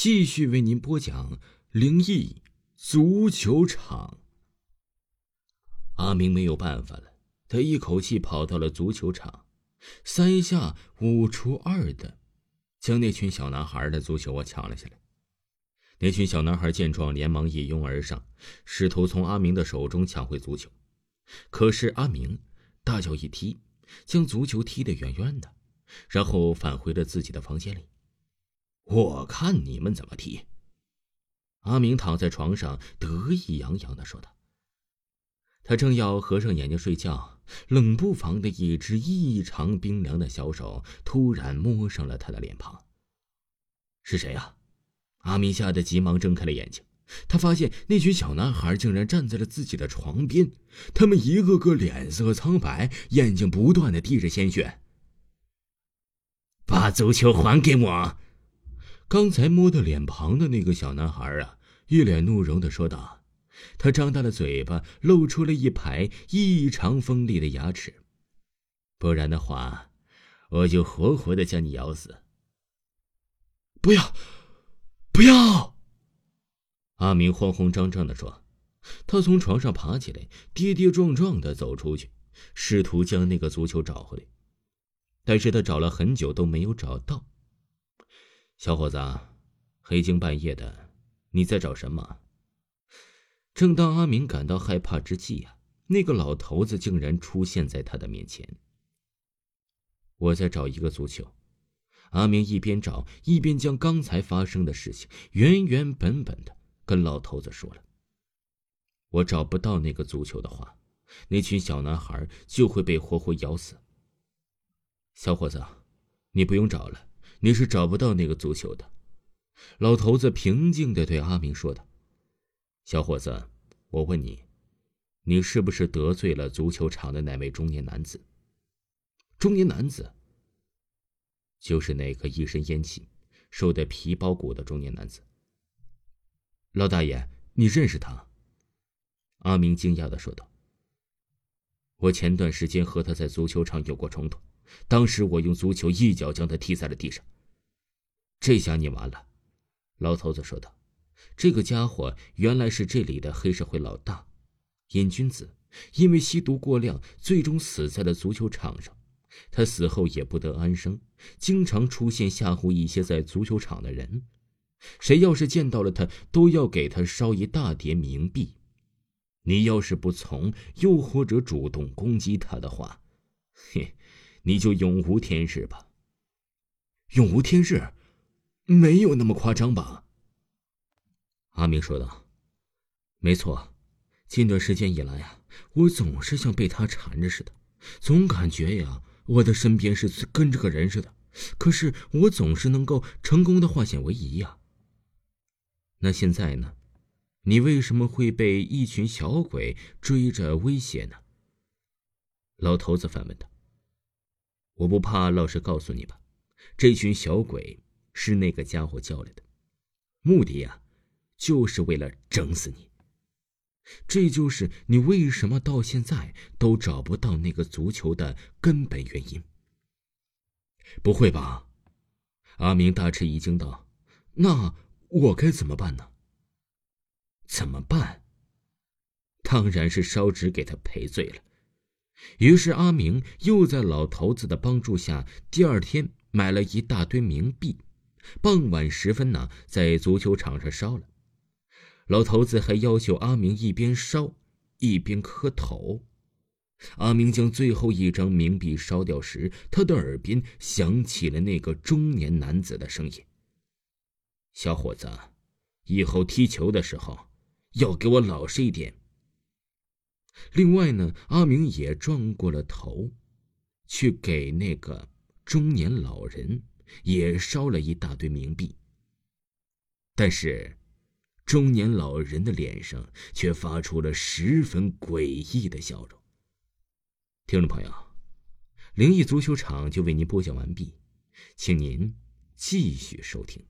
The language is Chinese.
继续为您播讲灵异足球场。阿明没有办法了，他一口气跑到了足球场，三下五除二的将那群小男孩的足球我抢了下来。那群小男孩见状，连忙一拥而上，试图从阿明的手中抢回足球。可是阿明大脚一踢，将足球踢得远远的，然后返回了自己的房间里。我看你们怎么踢。阿明躺在床上，得意洋洋的说道。他正要合上眼睛睡觉，冷不防的一只异常冰凉的小手突然摸上了他的脸庞。是谁呀？阿明吓得急忙睁开了眼睛，他发现那群小男孩竟然站在了自己的床边，他们一个个脸色苍白，眼睛不断的滴着鲜血。把足球还给我！刚才摸到脸庞的那个小男孩啊，一脸怒容的说道：“他张大了嘴巴，露出了一排异常锋利的牙齿，不然的话，我就活活的将你咬死。”不要，不要！阿明慌慌张张的说，他从床上爬起来，跌跌撞撞的走出去，试图将那个足球找回来，但是他找了很久都没有找到。小伙子，黑更半夜的，你在找什么？正当阿明感到害怕之际啊，那个老头子竟然出现在他的面前。我在找一个足球。阿明一边找一边将刚才发生的事情原原本本的跟老头子说了。我找不到那个足球的话，那群小男孩就会被活活咬死。小伙子，你不用找了。你是找不到那个足球的，老头子平静的对阿明说道：“小伙子，我问你，你是不是得罪了足球场的那位中年男子？中年男子，就是那个一身烟气、瘦得皮包骨的中年男子。”老大爷，你认识他？阿明惊讶的说道：“我前段时间和他在足球场有过冲突。”当时我用足球一脚将他踢在了地上。这下你完了，老头子说道：“这个家伙原来是这里的黑社会老大，瘾君子，因为吸毒过量，最终死在了足球场上。他死后也不得安生，经常出现吓唬一些在足球场的人。谁要是见到了他，都要给他烧一大叠冥币。你要是不从，又或者主动攻击他的话，嘿。”你就永无天日吧。永无天日，没有那么夸张吧？阿明说道：“没错，近段时间以来啊，我总是像被他缠着似的，总感觉呀，我的身边是跟着个人似的。可是我总是能够成功的化险为夷呀。那现在呢？你为什么会被一群小鬼追着威胁呢？”老头子反问道。我不怕，老实告诉你吧，这群小鬼是那个家伙叫来的，目的呀，就是为了整死你。这就是你为什么到现在都找不到那个足球的根本原因。不会吧？阿明大吃一惊道：“那我该怎么办呢？”怎么办？当然是烧纸给他赔罪了。于是阿明又在老头子的帮助下，第二天买了一大堆冥币，傍晚时分呢，在足球场上烧了。老头子还要求阿明一边烧一边磕头。阿明将最后一张冥币烧掉时，他的耳边响起了那个中年男子的声音：“小伙子，以后踢球的时候要给我老实一点。”另外呢，阿明也转过了头，去给那个中年老人也烧了一大堆冥币。但是，中年老人的脸上却发出了十分诡异的笑容。听众朋友，灵异足球场就为您播讲完毕，请您继续收听。